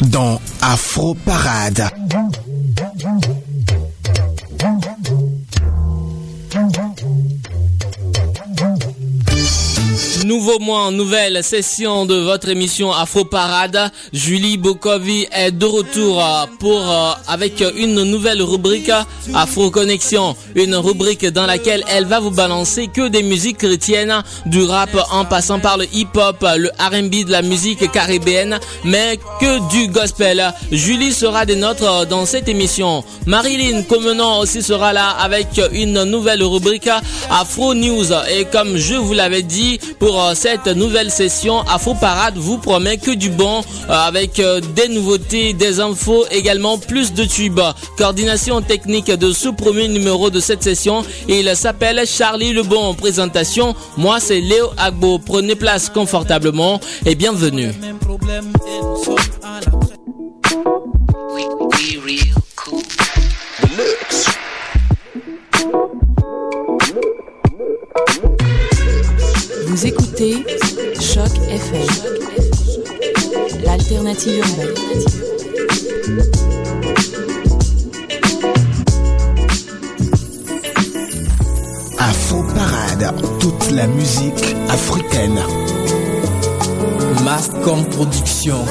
dans Afro Parade. Nouveau mois, nouvelle session de votre émission Afro Parade. Julie Bokovi est de retour pour euh, avec une nouvelle rubrique Afro Connexion, une rubrique dans laquelle elle va vous balancer que des musiques chrétiennes, du rap en passant par le hip-hop, le R&B, de la musique caribéenne, mais que du gospel. Julie sera des nôtres dans cette émission. Marilyn Comenon aussi sera là avec une nouvelle rubrique Afro News et comme je vous l'avais dit pour euh, cette nouvelle session. Afro Parade vous promet que du bon euh, avec euh, des nouveautés, des infos, également plus de tubes. Coordination technique de ce premier numéro de cette session. Il s'appelle Charlie Lebon. Présentation, moi c'est Léo Agbo. Prenez place confortablement et bienvenue. Vous écoutez Choc FM, l'alternative urbaine. Afro Parade, toute la musique africaine. Mascom Production.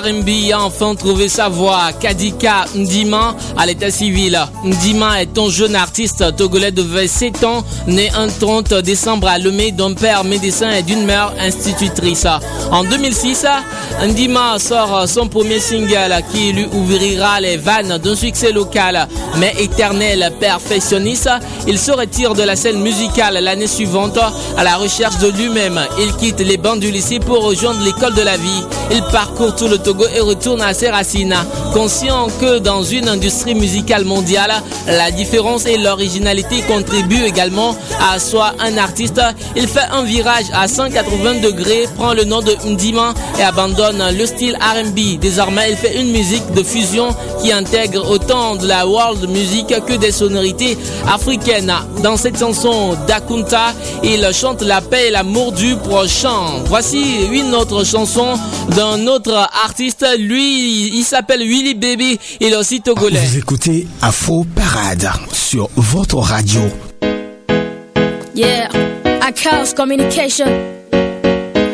R&B a enfin trouvé sa voix. Kadika Ndima à l'état civil. Ndima est un jeune artiste togolais de 27 ans, né un 30 décembre à Lomé d'un père médecin et d'une mère institutrice. En 2006, Ndima sort son premier single qui lui ouvrira les vannes d'un succès local mais éternel perfectionniste. Il se retire de la scène musicale l'année suivante à la recherche de lui-même. Il quitte les bancs du lycée pour rejoindre l'école de la vie. Il parcourt tout le Togo et retourne à ses racines, conscient que dans une industrie musicale mondiale, la différence et l'originalité contribuent également à soi un artiste. Il fait un virage à 180 degrés, prend le nom de Ndima et abandonne le style R&B. Désormais, il fait une musique de fusion qui intègre autant de la world music que des sonorités africaines. Dans cette chanson d'Akunta, il chante la paix et l'amour du prochain. Voici une autre chanson d'un autre artiste. Lui, il s'appelle Willy Baby. Il est aussi togolais. Vous écoutez Afro Parade sur votre radio. Yeah, I Chaos Communication.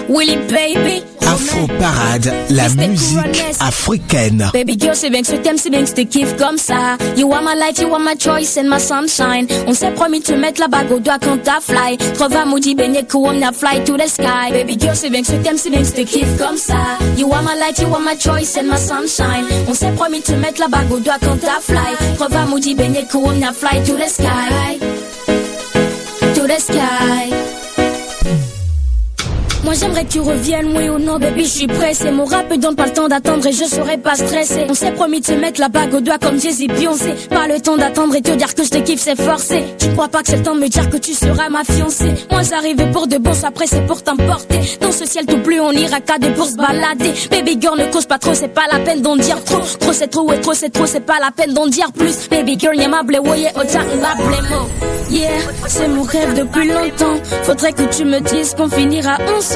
Willy Baby. Afro Parade, la musique africaine. Baby girl, c'est bien que ce thème, c'est bien que je te kiffe comme ça. You are my light, you are my choice and my sunshine. On s'est promis de te mettre la bague au doigt quand t'as fly. Trova moudi beignet on a fly to the sky. Baby girl, c'est bien que ce thème, c'est bien que je te kiffe comme ça. You are my light, you are my choice and my sunshine. On s'est promis de te mettre la bague au doigt quand t'as fly. Trova moudi beignet on a fly to the sky. To the sky. Moi j'aimerais que tu reviennes, oui ou non, baby, je suis pressé. Mon rap donne pas le temps d'attendre et je serai pas stressé. On s'est promis de se mettre la bague au doigt comme Jay-Z. Pas le temps d'attendre et te dire que je te kiffe, c'est forcé. Tu crois pas que c'est le temps de me dire que tu seras ma fiancée. Moi j'arrivais pour de bon, après c'est pour t'emporter. Dans ce ciel tout plus, on ira qu'à des pour se balader. Baby girl, ne cause pas trop, c'est pas la peine d'en dire trop. Trop c'est trop, et trop c'est trop, c'est pas la peine d'en dire plus. Baby girl, y'a ma blé, voyez, mots. Yeah, c'est mon rêve depuis longtemps. Faudrait que tu me dises qu'on finira ensemble.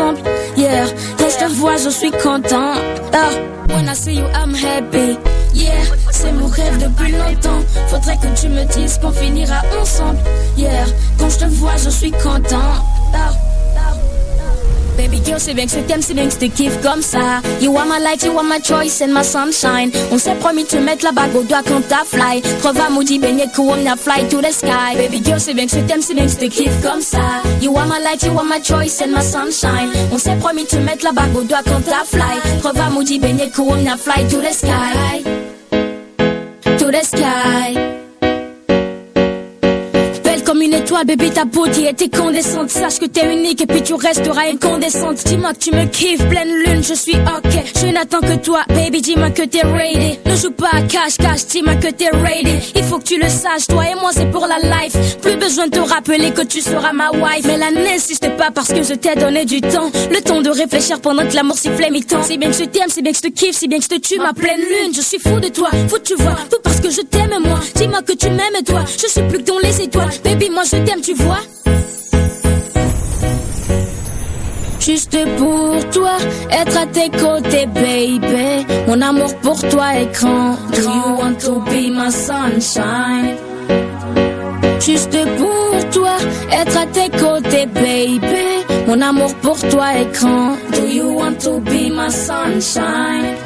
Yeah, quand je te vois, je suis content. Ah, when I see you, I'm happy. Yeah, c'est mon rêve depuis longtemps. Faudrait que tu me dises qu'on finira ensemble. Yeah, quand je te vois, je suis content. Baby girl, c'est bien que je t'aime, c'est bien que je te comme ça. You are my light, you are my choice and my sunshine. On s'est promis de te mettre la bague au doigt quand t'as fly. Trova moody, beignet on a fly to the sky. Baby girl, c'est bien que je t'aime, c'est bien que je te comme ça. You are my light, you are my choice and my sunshine. On s'est promis de te mettre la bague au doigt quand t'as fly. Trova moody, beignet on a fly to the sky. To the sky une étoile, bébé, ta beauté est incandescente. Sache que t'es unique et puis tu resteras incandescente. Dis-moi que tu me kiffes, pleine lune, je suis ok. Je n'attends que toi, baby, dis-moi que t'es ready. Ne joue pas à cash, dis-moi que t'es ready. Il faut que tu le saches, toi et moi, c'est pour la life. Plus besoin de te rappeler que tu seras ma wife. Mais la n'insiste pas parce que je t'ai donné du temps. Le temps de réfléchir pendant que l'amour sifflait mi-temps. C'est bien que je t'aime, c'est bien que je te kiffe, c'est bien que je te tue, ma pleine lune. Je suis fou de toi, faut tu vois. Tout parce que je t'aime, moi. Dis-moi que tu m'aimes, toi. Je suis plus que dans les étoiles. Baby, moi je t'aime, tu vois? Juste pour toi, être à tes côtés, baby. Mon amour pour toi est grand. Do you want to be my sunshine? Juste pour toi, être à tes côtés, baby. Mon amour pour toi est grand. Do you want to be my sunshine?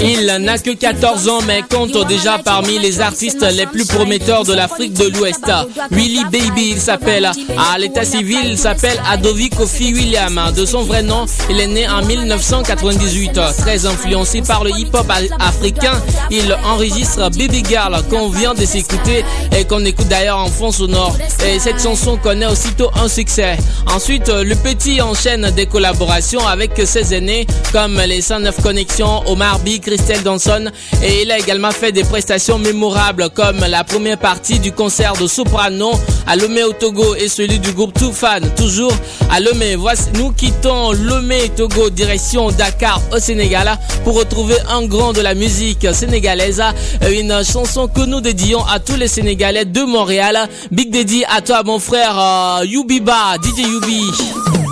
Il n'a que 14 ans mais compte déjà parmi les artistes les plus prometteurs de l'Afrique de l'Ouest. Willy Baby, il s'appelle. À l'état civil, il s'appelle Adovi Kofi William. De son vrai nom, il est né en 1998. Très influencé par le hip-hop africain, il enregistre Baby Girl qu'on vient de s'écouter et qu'on écoute d'ailleurs en fond sonore. Et cette chanson connaît aussitôt un succès. Ensuite, le petit enchaîne des collaborations avec ses aînés comme les 109 Connexions Omar B, Christelle Danson et il a également fait des prestations mémorables comme la première partie du concert de Soprano à Lomé au Togo et celui du groupe Toufan toujours à Lomé. Voici, nous quittons Lomé Togo direction Dakar au Sénégal pour retrouver un grand de la musique sénégalaise, une chanson que nous dédions à tous les Sénégalais de Montréal. Big Daddy à toi mon frère euh, Yubiba, DJ Yubi.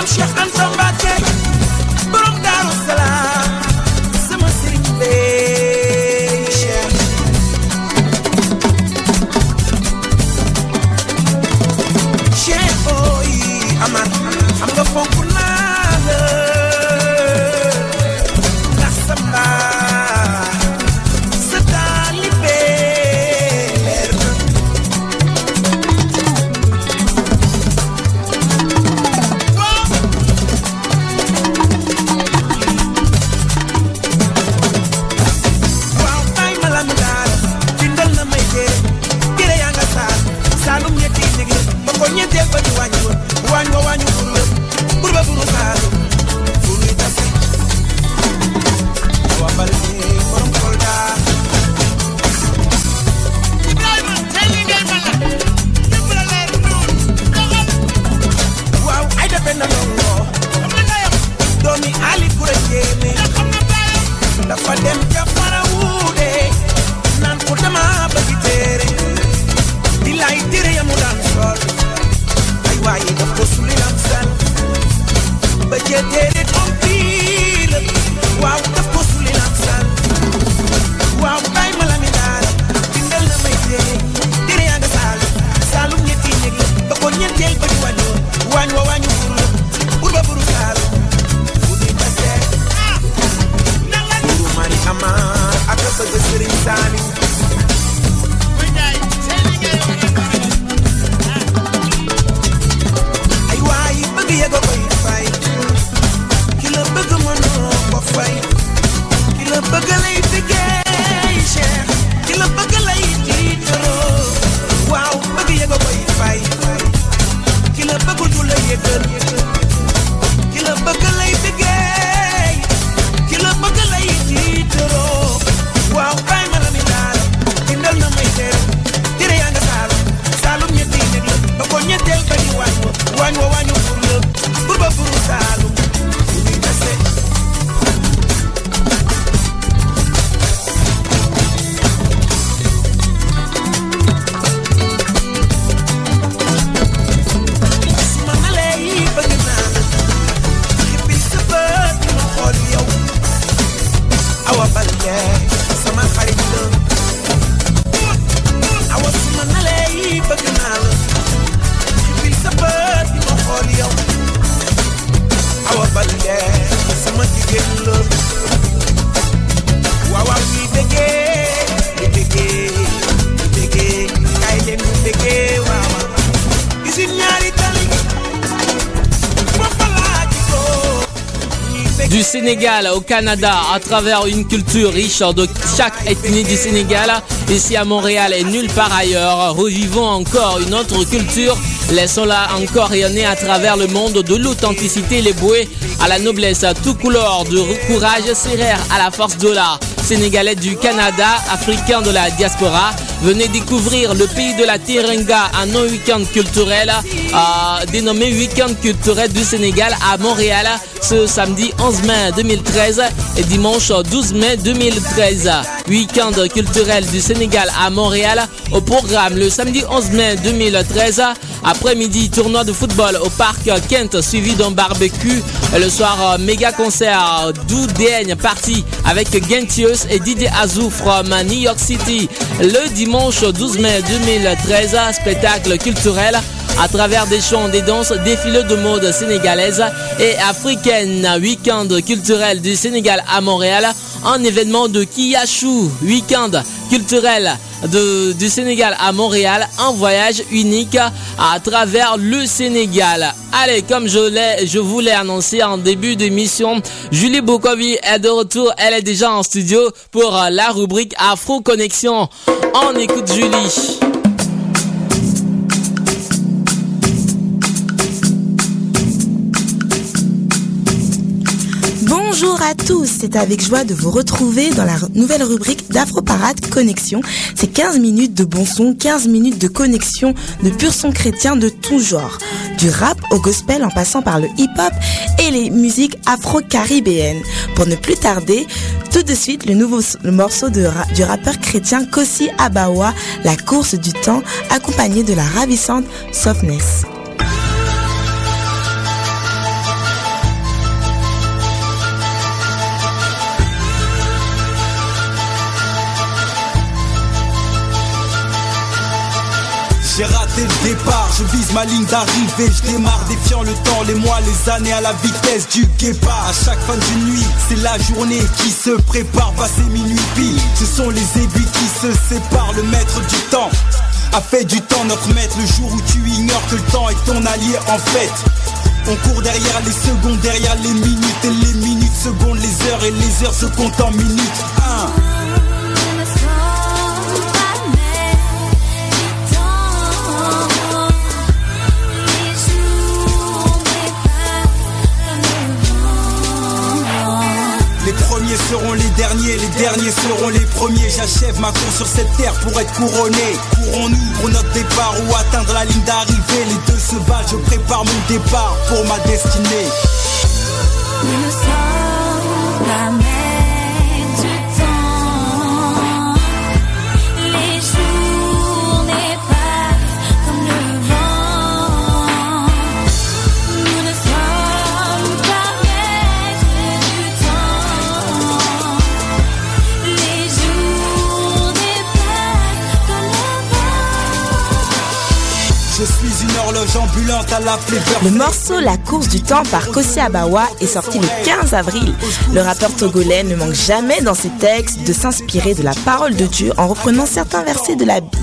I'm chef and some signing Canada, à travers une culture riche de chaque ethnie du Sénégal, ici à Montréal et nulle part ailleurs, revivons encore une autre culture, laissons-la encore rayonner à travers le monde de l'authenticité, les bouées à la noblesse, à tout couleur, de courage, serrère à la force de l'art. Sénégalais du Canada, africains de la diaspora, venez découvrir le pays de la Tiringa, un week-end culturel dénommé Week-end culturel du Sénégal à Montréal ce samedi 11 mai 2013 et dimanche 12 mai 2013. Week-end culturel du Sénégal à Montréal au programme le samedi 11 mai 2013 après-midi tournoi de football au parc Kent suivi d'un barbecue le soir euh, méga concert d'Oudaigne parti avec Gentius et Didier Azou from New York City le dimanche 12 mai 2013 spectacle culturel à travers des chants, des danses, défilés de mode sénégalaise et africaine. Week-end culturel du Sénégal à Montréal, un événement de Kiyachou. Week-end culturel de- du Sénégal à Montréal, un voyage unique à travers le Sénégal. Allez, comme je l'ai, je vous l'ai annoncé en début d'émission, Julie Bokovi est de retour. Elle est déjà en studio pour la rubrique Afro Connexion. On écoute Julie. Bonjour à tous, c'est avec joie de vous retrouver dans la nouvelle rubrique d'Afro Parade Connexion. C'est 15 minutes de bon son, 15 minutes de connexion, de pur son chrétien de tout genre. Du rap au gospel en passant par le hip-hop et les musiques afro-caribéennes. Pour ne plus tarder, tout de suite le nouveau morceau du rappeur chrétien Kossi Abawa, La course du temps, accompagné de la ravissante Softness. dès le départ. Je vise ma ligne d'arrivée, je démarre défiant le temps, les mois, les années à la vitesse du guépard. À chaque fin de nuit, c'est la journée qui se prépare, passé minuit pile Ce sont les aiguilles qui se séparent, le maître du temps a fait du temps notre maître. Le jour où tu ignores que le temps est ton allié en fait on court derrière les secondes, derrière les minutes. Et les minutes, secondes, les heures et les heures se comptent en minutes. 1 premiers seront les derniers, les derniers seront les premiers. J'achève ma course sur cette terre pour être couronné. Courons-nous pour notre départ ou atteindre la ligne d'arrivée? Les deux se battent, je prépare mon départ pour ma destinée. Le morceau La course du temps par Kossi Abawa est sorti le 15 avril. Le rappeur togolais ne manque jamais dans ses textes de s'inspirer de la parole de Dieu en reprenant certains versets de la Bible.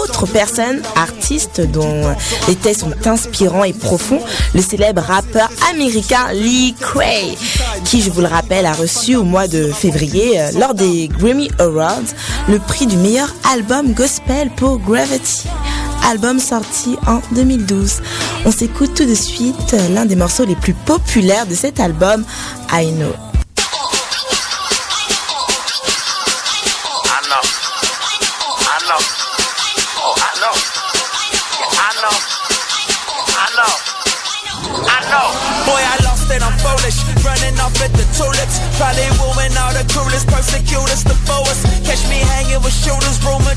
Autre personne, artiste dont les textes sont inspirants et profonds, le célèbre rappeur américain Lee Cray, qui, je vous le rappelle, a reçu au mois de février, euh, lors des Grammy Awards, le prix du meilleur album gospel pour Gravity. Album sorti en 2012. On s'écoute tout de suite l'un des morceaux les plus populaires de cet album, I Know. I know. I know. I know. I know. I know. I know. Boy, I lost it, I'm foolish. Running off at the tulips. Probably wooing all the coolest, persecutors, the foes. Catch me hanging with shooters, rumor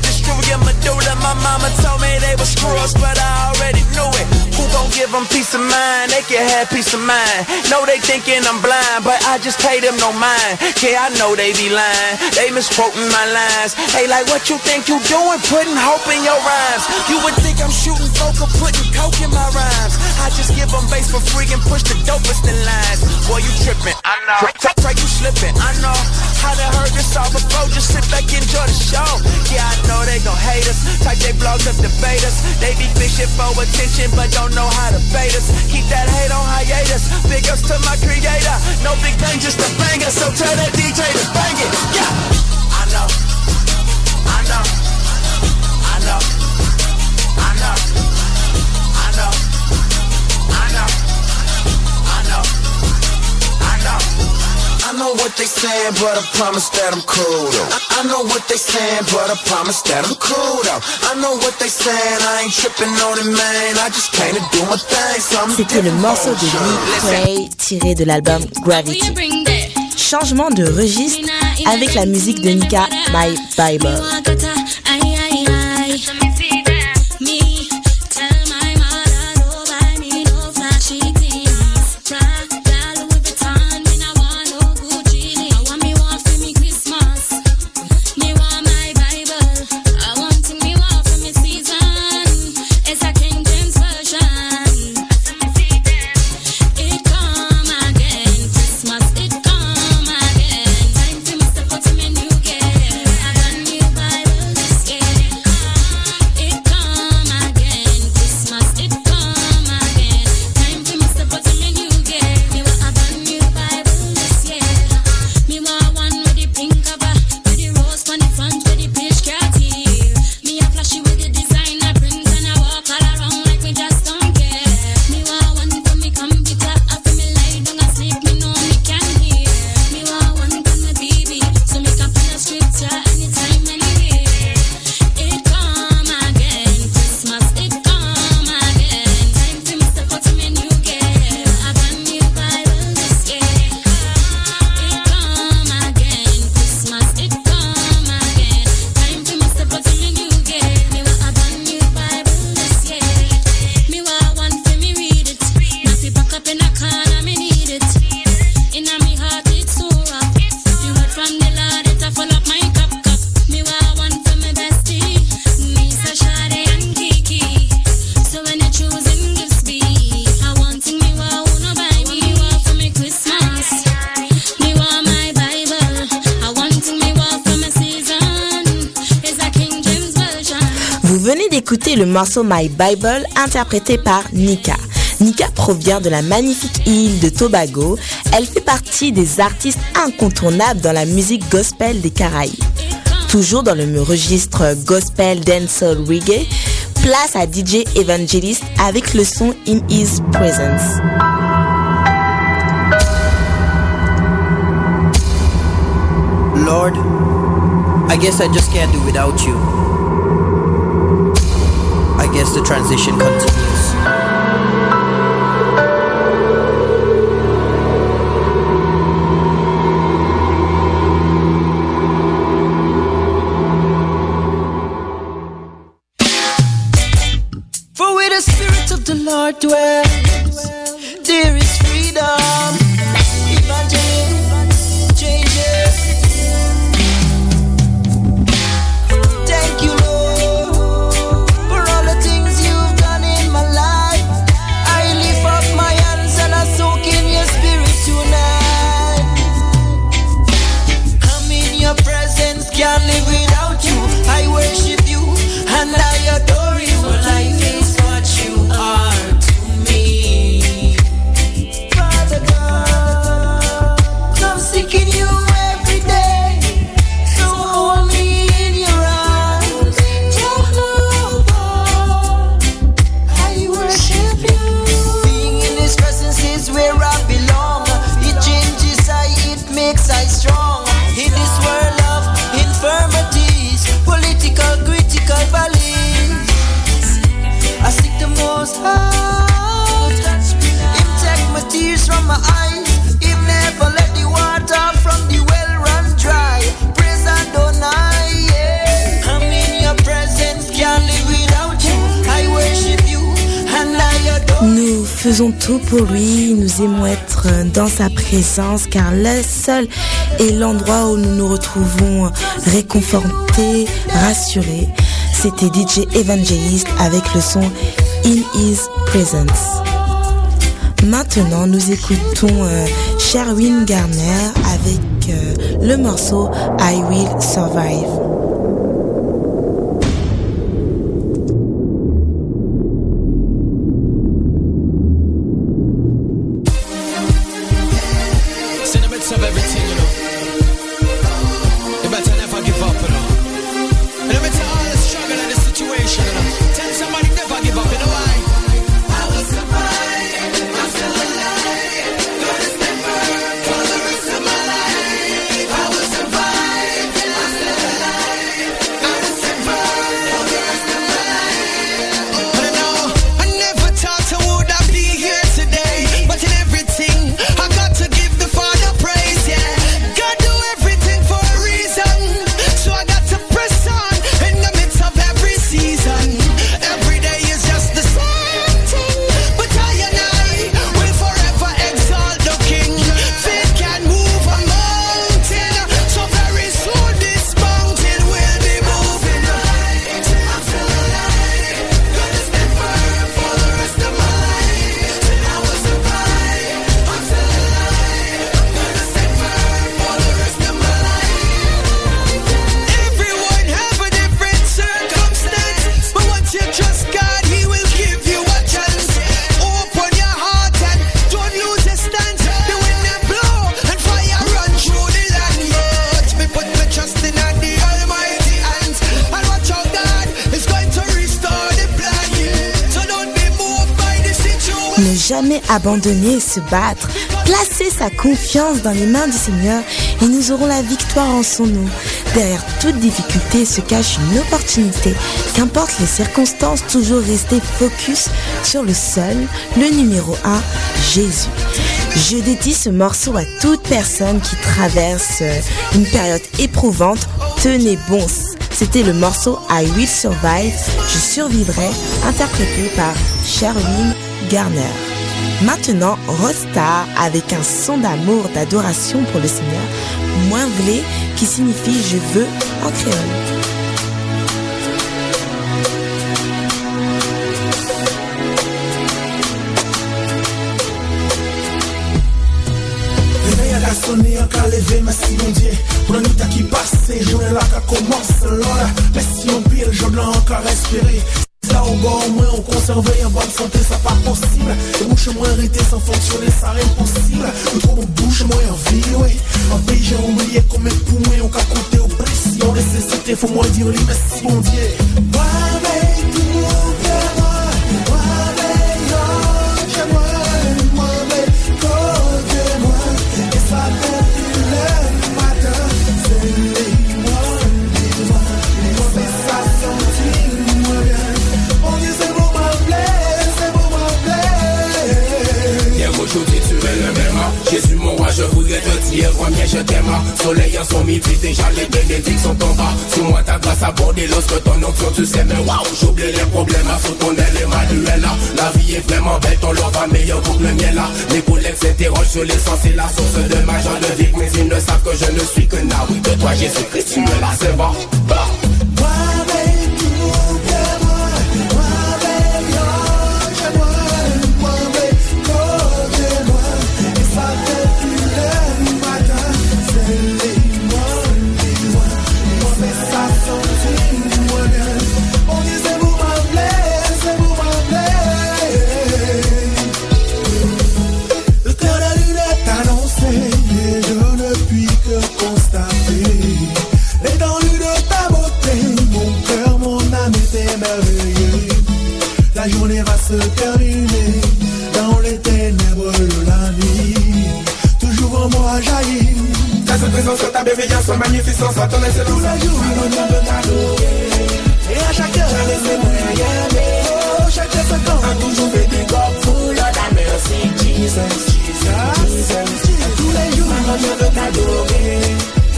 destroying medulla. My mama told me they were screws, but I already knew it. Who gon' give them peace of mind? They can have peace of mind. No, they thinking I'm blind, but I just pay them no mind. Yeah, I know they be lying. They misquoting my lines. Hey, like what you think you doing? Putting hope in your rhymes. You would think I'm shooting or putting coke in my rhymes. I just give them bass for free and push the dopest in lines. boy, you tripping. I know. Pray, pray you slipping. I know. How they heard this all before, just sit back and enjoy the show. Yeah, I know they gon' hate us. Type they blogs up debate us. They be fishing for attention, but don't know how to bait us. Keep that hate on hiatus. Big ups to my creator. No big thing, just a banger. So tell that DJ to bang it. Yeah. I know. I know. I know. Know what they saying, but I promise that I'm cool though. I, I know what they saying, but I promise that I'm cool though. I know what they saying, I ain't tripping on it, man. I just came to do my thing. Something C'était le morceau de Lee Cray tiré de l'album Gravity. Changement de registre avec la musique de Nika, My Bible. Morceau My Bible interprété par Nika. Nika provient de la magnifique île de Tobago. Elle fait partie des artistes incontournables dans la musique gospel des Caraïbes. Toujours dans le registre gospel dancehall reggae, place à DJ Evangelist avec le son In His Presence. Lord, I guess I just can't do without you. as the transition continues. Lord dwells. Faisons tout pour lui, nous aimons être dans sa présence car le seul est l'endroit où nous nous retrouvons réconfortés, rassurés. C'était DJ Evangelist avec le son In His Presence. Maintenant, nous écoutons euh, Sherwin Garner avec euh, le morceau I Will Survive. Jamais abandonner se battre, placer sa confiance dans les mains du Seigneur et nous aurons la victoire en son nom. Derrière toute difficulté se cache une opportunité. Qu'importe les circonstances, toujours rester focus sur le seul, le numéro un, Jésus. Je dédie ce morceau à toute personne qui traverse euh, une période éprouvante. Tenez bon. C'était le morceau I Will Survive, Je survivrai, interprété par Sherwin Garner. Maintenant, Rosta avec un son d'amour, d'adoration pour le Seigneur, moins vlé, qui signifie je veux en créole. sonner en lever, merci mon Dieu. Pour la nuit qui passe, journée là qui commence, là, merci mon pile, je l'ai encore respiré. Au moins on conserve en bonne santé, ça pas possible. Les bouches moins arrêtées sans fonctionner, ça rien possible. Le trop bouche moins en vie, ouais. En pays, j'ai oublié combien de poumons on a compté aux pressions. Nécessité, faut moins dire les merci, mon Dieu. Dire combien je t'aime Soleil midi, déjà les bénédictions sont en bas. Sous moi ta grâce abordée lorsque ton onction tu sais Mais waouh, j'oublie les problèmes. Sous ton aile Emmanuel La vie est vraiment belle, ton love va meilleur pour le mien là Les collègues s'interrogent sur l'essence et la source de ma joie de vie Mais ils ne savent que je ne suis que Naoui De toi Jésus-Christ, tu me la c'est bon bah. ta bienveillance, ta magnificence, ton excellence. Tous les jours, nous de t'adorer. Et à chaque heure, laissez-moi y aller. Oh, chaque seconde, a toujours fait des corps full of ta merci. Jesus, Jesus, Jesus. Tous les jours, nous de t'adorer.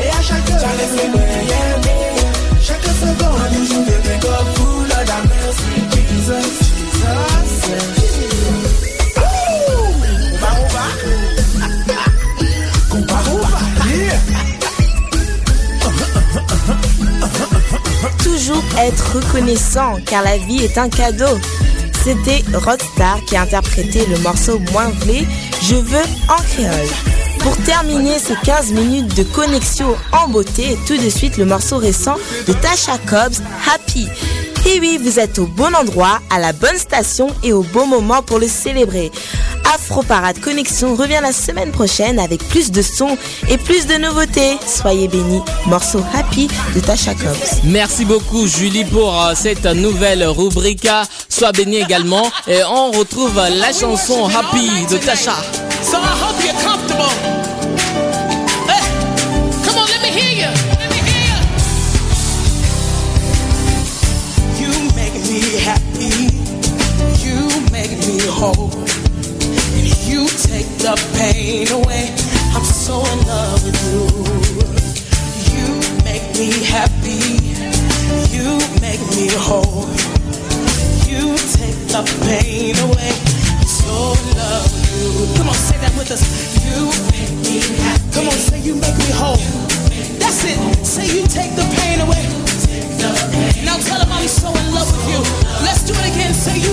Et à chaque heure, laissez-moi y aller. Être reconnaissant car la vie est un cadeau. C'était Rodstar qui a interprété le morceau moins blé, Je veux en créole. Pour terminer ces 15 minutes de connexion en beauté, tout de suite le morceau récent de Tasha Cobbs, Happy. Et oui, vous êtes au bon endroit, à la bonne station et au bon moment pour le célébrer. Afro Parade Connexion revient la semaine prochaine avec plus de sons et plus de nouveautés. Soyez bénis. Morceau Happy de Tasha Cobbs. Merci beaucoup Julie pour euh, cette nouvelle rubrique. Sois béni également. Et on retrouve la chanson Happy de Tasha. Pain away. I'm so in love with you. You make me happy. You make me whole. You take the pain away. I'm so in love with you. Come on, say that with us. You make me happy. Come on, say you make me whole. That's it. Say you take the pain away. Now tell them I'm so in love with you. Let's do it again. Say you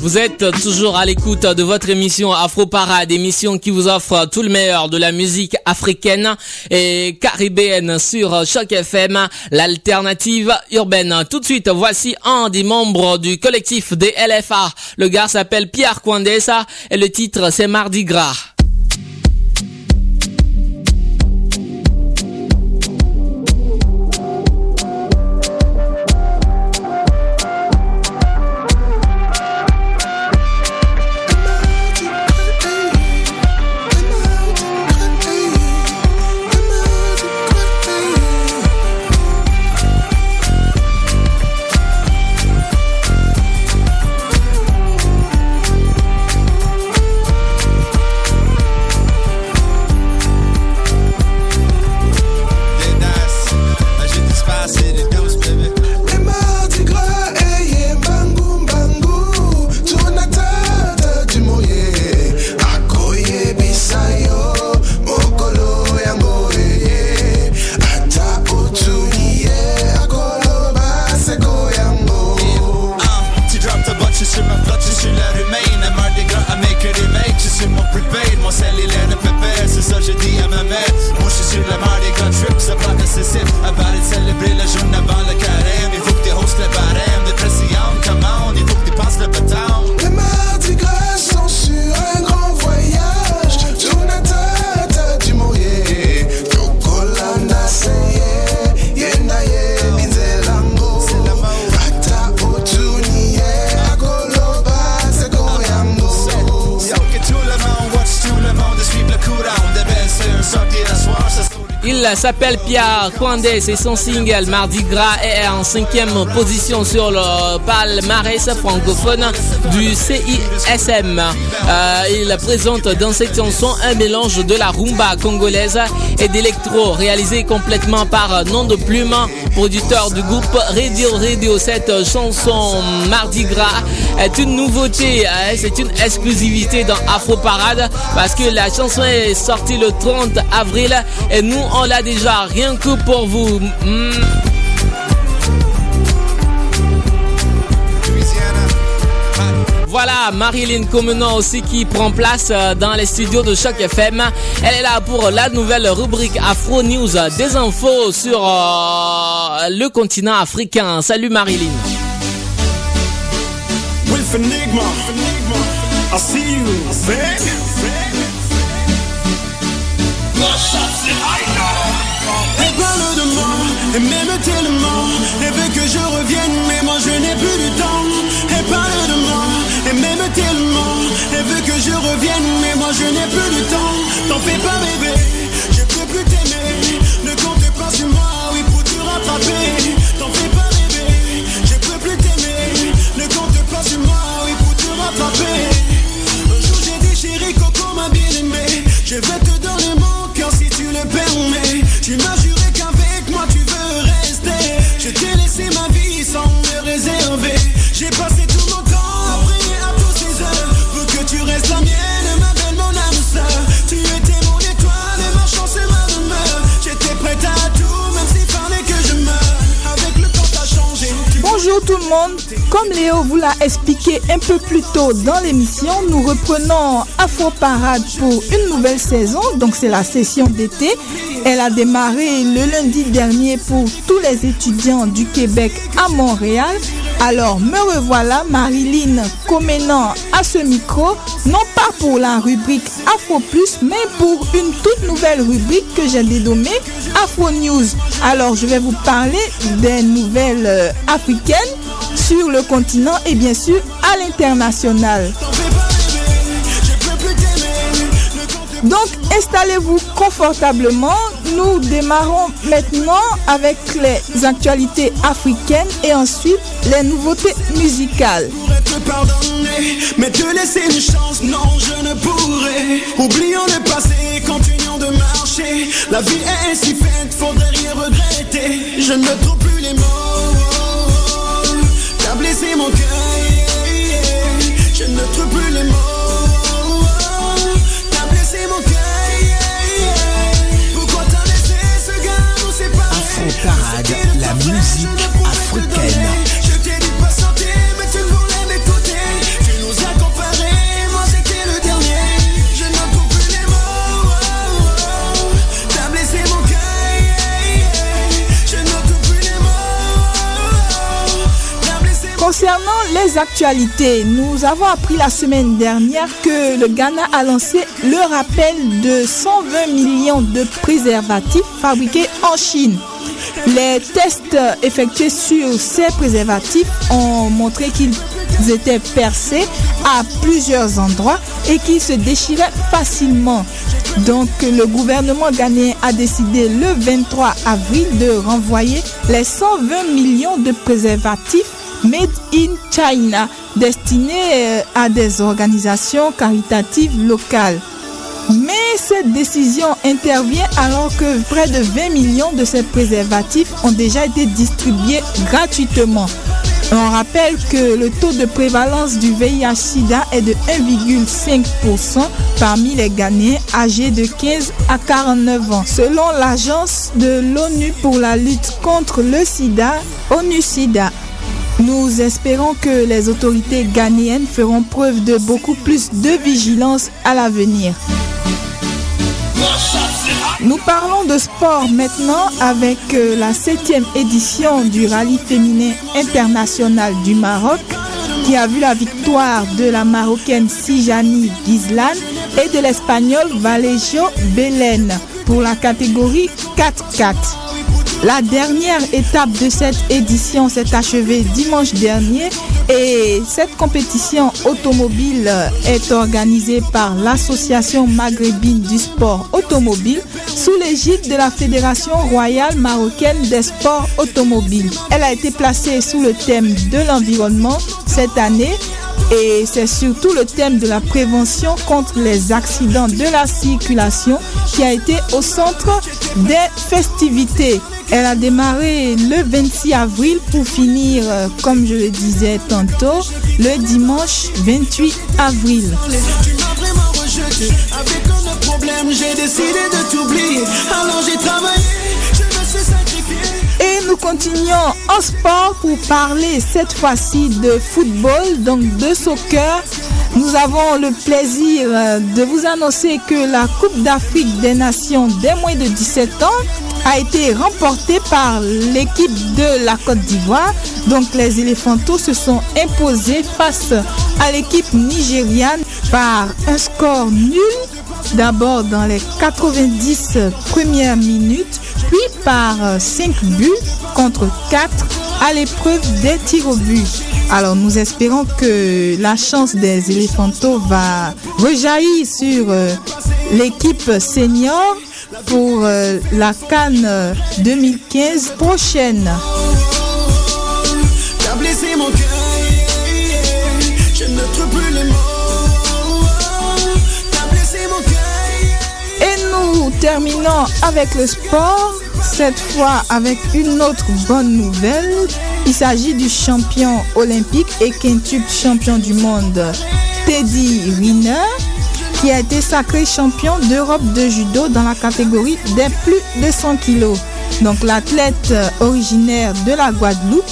Vous êtes toujours à l'écoute de votre émission Afro Parade, émission qui vous offre tout le meilleur de la musique africaine et caribéenne sur Choc FM, l'alternative urbaine. Tout de suite, voici un des membres du collectif des LFA. Le gars s'appelle Pierre Quandessa et le titre c'est Mardi Gras. S'appelle Pierre Kwande, c'est son single Mardi Gras est en cinquième position sur le palmarès francophone du CISM. Euh, il présente dans cette chanson un mélange de la rumba congolaise et d'électro réalisé complètement par Nom de Plume, producteur du groupe Radio Radio. Cette chanson Mardi Gras est une nouveauté, hein, c'est une exclusivité dans Afro Parade parce que la chanson est sortie le 30 avril et nous on l'a déjà rien que pour vous. Hmm. Voilà, Marilyn Comenon aussi qui prend place euh, dans les studios de Choc FM. Elle est là pour la nouvelle rubrique Afro News, des infos sur euh, le continent africain. Salut Marilyn. Elle parle de moi, et même tellement Elle veut que je revienne, mais moi je n'ai plus du temps tellement. Elle veut que je revienne, mais moi je n'ai plus du temps. T'en fais pas bébé, je peux plus t'aimer. Ne compte pas sur moi, oui pour te rattraper. T'en fais pas bébé, je peux plus t'aimer. Ne compte pas sur moi, oui pour te rattraper. Un jour j'ai dit chérie Coco m'a bien aimé. Je vais te donner mon cœur si tu le permets. Tu m'as Comme Léo vous l'a expliqué un peu plus tôt dans l'émission, nous reprenons Afro Parade pour une nouvelle saison. Donc c'est la session d'été. Elle a démarré le lundi dernier pour tous les étudiants du Québec à Montréal. Alors me revoilà Marilyn Comenant à ce micro, non pas pour la rubrique Afro Plus, mais pour une toute nouvelle rubrique que j'ai dénommée Afro News. Alors je vais vous parler des nouvelles euh, africaines sur le continent et bien sûr à l'international. Donc installez-vous confortablement. Nous démarrons maintenant avec les actualités africaines et ensuite les nouveautés musicales. te pardonner, mais te laisser une chance, non, je ne pourrais. Oublions le passé, continuons de marcher. La vie est ainsi faite, faudrait rien regretter. Je ne trouve plus c'est mon cœur, je ne trouve plus les mots. T'as blessé mon cœur, pourquoi t'as laissé ce gars nous séparer Afro Parade, la musique africaine. Concernant les actualités, nous avons appris la semaine dernière que le Ghana a lancé le rappel de 120 millions de préservatifs fabriqués en Chine. Les tests effectués sur ces préservatifs ont montré qu'ils étaient percés à plusieurs endroits et qu'ils se déchiraient facilement. Donc le gouvernement ghanéen a décidé le 23 avril de renvoyer les 120 millions de préservatifs Made in China destinés euh, à des organisations caritatives locales. Mais cette décision intervient alors que près de 20 millions de ces préservatifs ont déjà été distribués gratuitement. On rappelle que le taux de prévalence du VIH-Sida est de 1,5% parmi les Ghanéens âgés de 15 à 49 ans. Selon l'agence de l'ONU pour la lutte contre le sida, ONU-SIDA, nous espérons que les autorités ghanéennes feront preuve de beaucoup plus de vigilance à l'avenir. Nous parlons de sport maintenant avec euh, la septième édition du rallye féminin international du Maroc qui a vu la victoire de la Marocaine Sijani Gizlan et de l'Espagnol Valejo Belen pour la catégorie 4-4. La dernière étape de cette édition s'est achevée dimanche dernier et cette compétition automobile est organisée par l'Association maghrébine du sport automobile sous l'égide de la Fédération royale marocaine des sports automobiles. Elle a été placée sous le thème de l'environnement cette année et c'est surtout le thème de la prévention contre les accidents de la circulation qui a été au centre des festivités. Elle a démarré le 26 avril pour finir, euh, comme je le disais tantôt, le dimanche 28 avril. Et nous continuons en sport pour parler cette fois-ci de football, donc de soccer. Nous avons le plaisir euh, de vous annoncer que la Coupe d'Afrique des Nations des moins de 17 ans a été remportée par l'équipe de la Côte d'Ivoire. Donc les éléphantaux se sont imposés face à l'équipe nigériane par un score nul. D'abord dans les 90 premières minutes, puis par 5 buts contre 4 à l'épreuve des tirs au but. Alors nous espérons que la chance des éléphantaux va rejaillir sur euh, l'équipe senior pour euh, la Cannes 2015 prochaine. T'as blessé mon cœur Je ne trouve plus les mots T'as blessé mon cœur Et nous terminons avec le sport, cette fois avec une autre bonne nouvelle. Il s'agit du champion olympique et quintuple champion du monde, Teddy Riner, qui a été sacré champion d'Europe de judo dans la catégorie des plus de 100 kilos. Donc l'athlète originaire de la Guadeloupe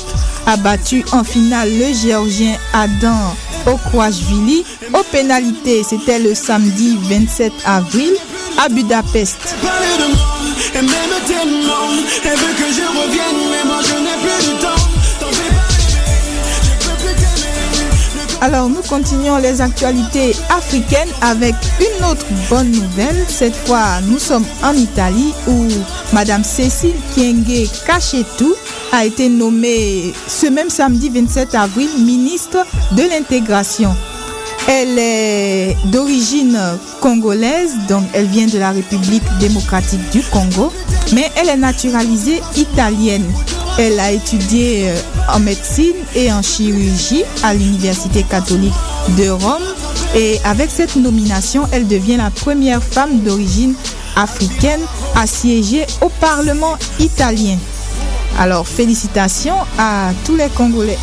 a battu en finale le géorgien Adam Okwashvili aux pénalités. C'était le samedi 27 avril à Budapest. Alors nous continuons les actualités africaines avec une autre bonne nouvelle. Cette fois, nous sommes en Italie où Madame Cécile Kienge Kachetou a été nommée ce même samedi 27 avril ministre de l'intégration. Elle est d'origine congolaise, donc elle vient de la République démocratique du Congo, mais elle est naturalisée italienne. Elle a étudié euh, en médecine et en chirurgie à l'Université catholique de Rome et avec cette nomination, elle devient la première femme d'origine africaine à siéger au Parlement italien. Alors félicitations à tous les Congolais.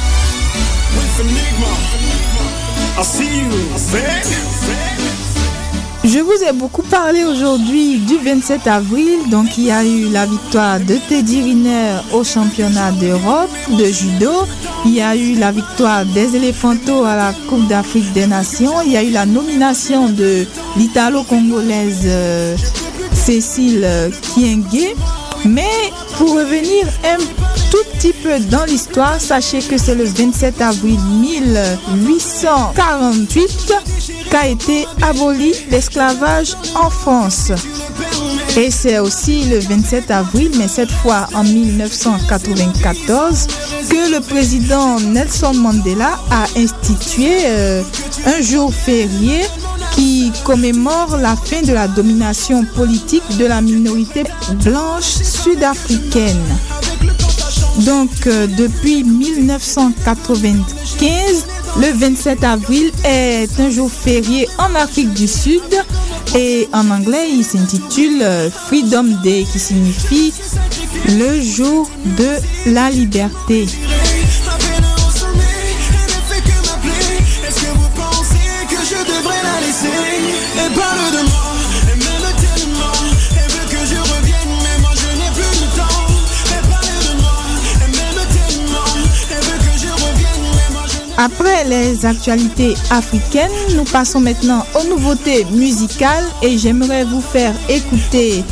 Je vous ai beaucoup parlé aujourd'hui du 27 avril, donc il y a eu la victoire de Teddy Riner au championnat d'Europe de judo, il y a eu la victoire des éléphantaux à la Coupe d'Afrique des Nations, il y a eu la nomination de l'italo-congolaise euh, Cécile euh, Kienge, Mais pour revenir un tout petit peu dans l'histoire, sachez que c'est le 27 avril 1848 qu'a été aboli l'esclavage en France. Et c'est aussi le 27 avril, mais cette fois en 1994, que le président Nelson Mandela a institué euh, un jour férié qui commémore la fin de la domination politique de la minorité blanche sud-africaine. Donc euh, depuis 1995, le 27 avril est un jour férié en Afrique du Sud et en anglais il s'intitule euh, Freedom Day qui signifie le jour de la liberté. Après les actualités africaines, nous passons maintenant aux nouveautés musicales et j'aimerais vous faire écouter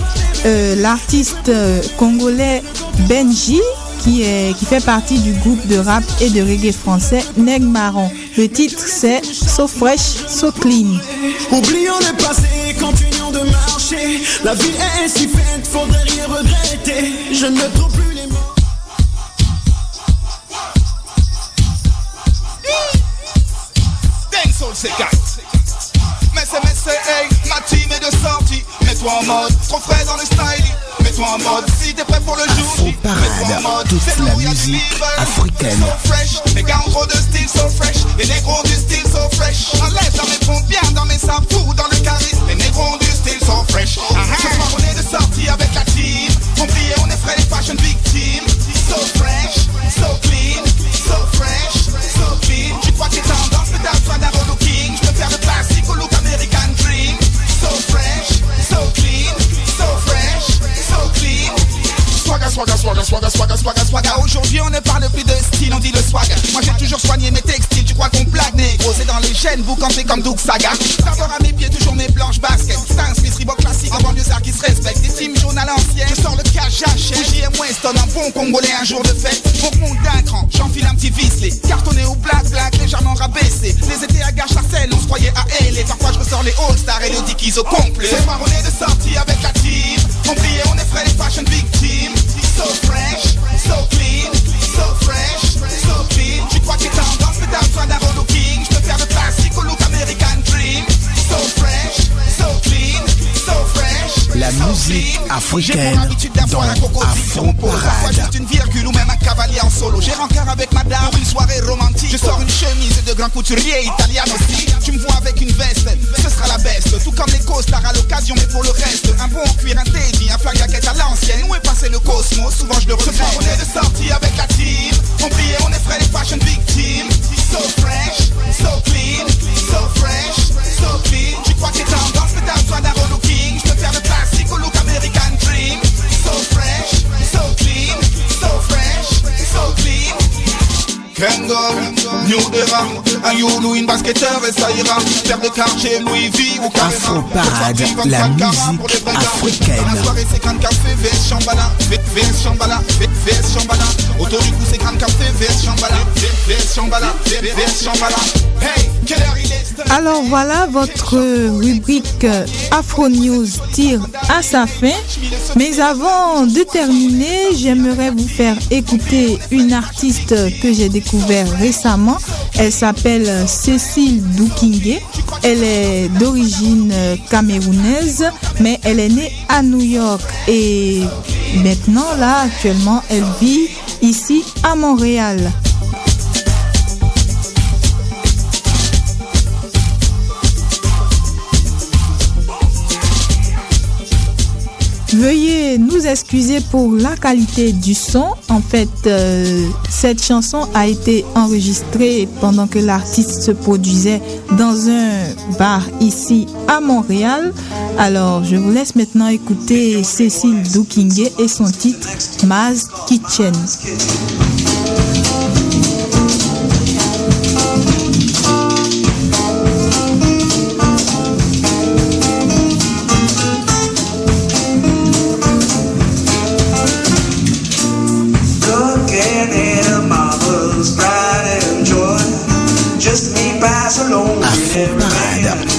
euh, l'artiste euh, congolais Benji qui, est, qui fait partie du groupe de rap et de reggae français Neg Marron. Le titre c'est So Fresh, So Clean. Oublions le passé, continuons de marcher La vie est faudrait rien regretter les mots Dancehall c'est 4 Mais c'est, mais c'est, hey, ma team est de sortie. Mets-toi en mode, trop frais dans le style Mets-toi en mode, si t'es prêt pour le jour Afro Parade, toute la musique africaine. So fresh, les gars ont trop de style so fresh. Les négros du style so fresh. Enlève dans mes pompes, bien dans mes sapous, dans le charisme. Les négros ont du style so fresh. Ce soir on est de sortie avec la team. Oubliez, on est frais les fashion victimes. So fresh, so clean, so fresh, Swagga, swagga, swagga, swagga, swagga Aujourd'hui on ne parle plus de style, on dit le swagga Moi j'ai toujours soigné mes textiles, tu crois qu'on blague négro C'est dans les gènes, vous campez comme Doug Saga. D'abord à mes pieds, toujours mes blanches baskets. Stan Smith, Reebok classique, en banlieusard qui se respecte. Des teams jaunes à l'ancienne, je sors le cash, j'achète JM Weston, un bon congolais un jour de fête. On monte d'un cran, j'enfile un petit visley Cartonné au black, black, légèrement rabaissé. Les étés à gare Charcel, on se croyait à elle Et parfois je ressors les All-Stars et le Dickies au complet. Ce on de sortie avec la team. Oubliez, on est frais les fashion victimes So fresh, so clean, so fresh, so clean. Tu crois que t'es tendance, mais t'as besoin d'un africaine. Dans Afro Parfois juste une virgule ou même un cavalier en solo. J'ai rencard avec madame pour une soirée romantique. Je sors une chemise de grand couturier italien aussi. Tu me vois avec une veste, ce sera la best. Tout comme les costards à l'occasion mais pour le reste Un bon cuir, un teddy, un flag à l'ancienne. Où est passé le cosmos, souvent je le regrette Ce soir on est de sortie avec la team. Oubliez on est frais les fashion victimes. So fresh, so clean, so fresh, so clean. Tu crois que t'es tendance mais t'as besoin d'un Rollo King. Je peux faire le classique au look délicate. Kangol, New Era, un Youlou, une basketteur et ça ira Paire de quartier, Louis V ou Carrera Afro Parade, Cette fois, la 24 carats musique africaine. Dans la soirée c'est Grand Café, VS Chambala V- VS Chambala, V- VS Chambala Autour du cou c'est Grand Café, VS Chambala V- VS Chambala, V- VS Chambala Hey, quelle heure il est Alors voilà, votre rubrique Afro News tire à sa fin. Mais avant de terminer, j'aimerais vous faire écouter une artiste que j'ai récemment. Elle s'appelle euh, Cécile Doukingé. Elle est d'origine euh, camerounaise, mais elle est née à New York. Et maintenant, là, actuellement, elle vit ici à Montréal. Veuillez nous excuser pour la qualité du son. En fait, euh, cette chanson a été enregistrée pendant que l'artiste se produisait dans un bar ici à Montréal. Alors, je vous laisse maintenant écouter Cécile Doukingé et son titre Maz Kitchen.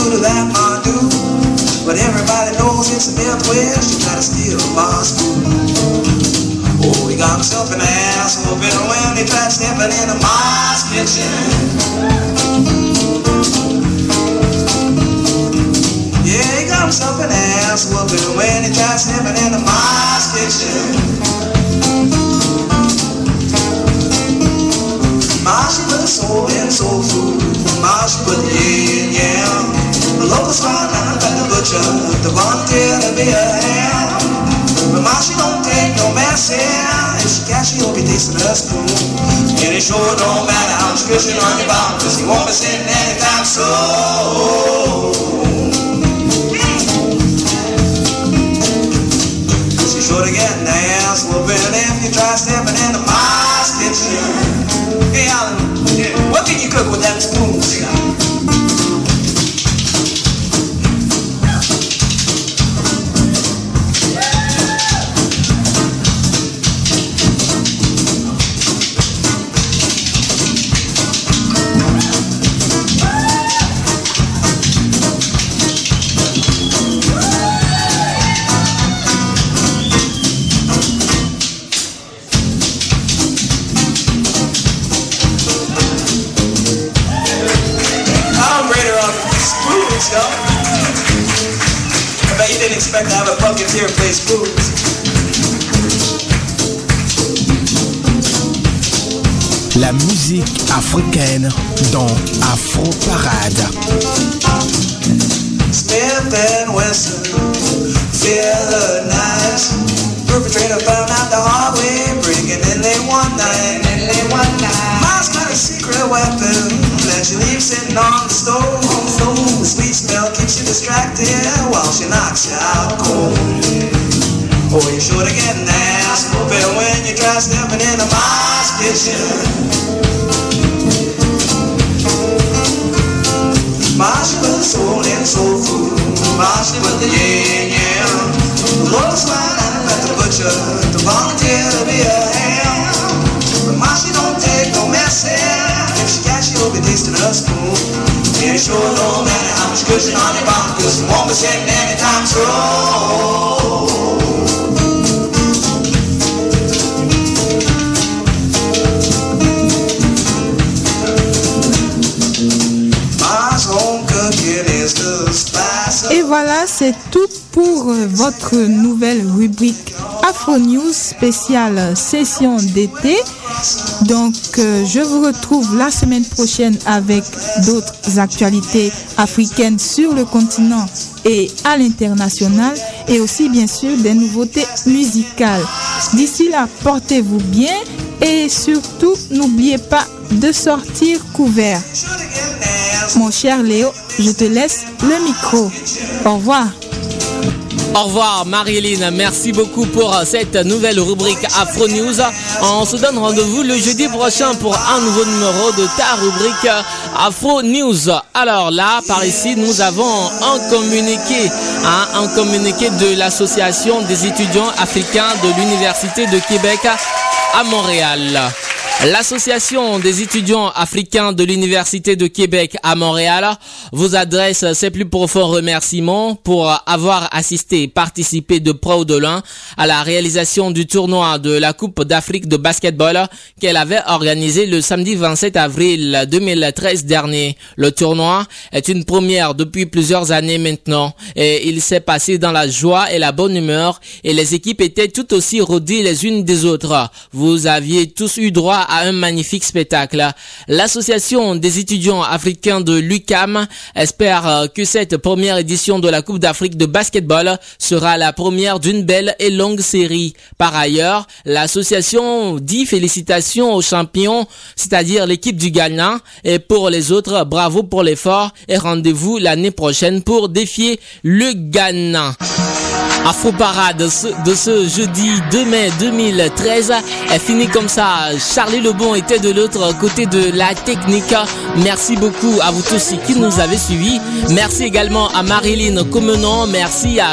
Do that I do. But everybody knows it's a Midwest, you gotta steal my school. Oh, he got himself an ass whooping when he tried stepping in into my kitchen. Yeah, he got himself an ass whooping when he tried stepping in the mom's kitchen. Ma, she put soul in soul food. Ma, she put the the butcher, the volunteer to be a ham. But ma, she don't take no mess If she can, she'll be tasting her spoon. And it sure don't matter how much cushion on your bottom, cause he won't be sitting anytime soon. She's sure to get an ass whooping if you try stepping into my kitchen. Hey, Alan, what can you cook with that spoon? Dans Afro Parade. Smith and Wesson, feel the nice. Perpetrator found out the hard way, breaking in late one night. Mom's got a secret weapon that you leave sitting on the stove. The sweet smell keeps you distracted while she knocks you out cold. Oh, you sure to get an ass whooping when you try stepping into mom's kitchen. Soul and food. Marsh with the yin yang. The Lord smile and let the butcher to volunteer to be a ham. But Marsh don't take no messing. If she can, she'll be tasting her spoon. It sure don't matter how much cushion on your bottom, cause you won't be sitting anytime soon. Nouvelle rubrique Afro News spéciale session d'été. Donc, euh, je vous retrouve la semaine prochaine avec d'autres actualités africaines sur le continent et à l'international et aussi bien sûr des nouveautés musicales. D'ici là, portez-vous bien et surtout n'oubliez pas de sortir couvert. Mon cher Léo, je te laisse le micro. Au revoir. Au revoir Marilyn, merci beaucoup pour cette nouvelle rubrique Afro News. On se donne rendez-vous le jeudi prochain pour un nouveau numéro de ta rubrique Afro News. Alors là, par ici, nous avons un communiqué, hein, un communiqué de l'association des étudiants africains de l'Université de Québec à Montréal. L'association des étudiants africains de l'Université de Québec à Montréal vous adresse ses plus profonds remerciements pour avoir assisté et participé de près ou de loin à la réalisation du tournoi de la Coupe d'Afrique de basketball qu'elle avait organisé le samedi 27 avril 2013 dernier. Le tournoi est une première depuis plusieurs années maintenant et il s'est passé dans la joie et la bonne humeur et les équipes étaient tout aussi rodées les unes des autres. Vous aviez tous eu droit à un magnifique spectacle. L'association des étudiants africains de l'UCAM espère euh, que cette première édition de la Coupe d'Afrique de basketball sera la première d'une belle et longue série. Par ailleurs, l'association dit félicitations aux champions, c'est-à-dire l'équipe du Ghana, et pour les autres, bravo pour l'effort et rendez-vous l'année prochaine pour défier le Ghana. Afro Parade de ce, de ce jeudi 2 mai 2013 est fini comme ça. Charlie Lebon était de l'autre côté de la technique. Merci beaucoup à vous tous qui nous avez suivis. Merci également à Marilyn Comenon. Merci à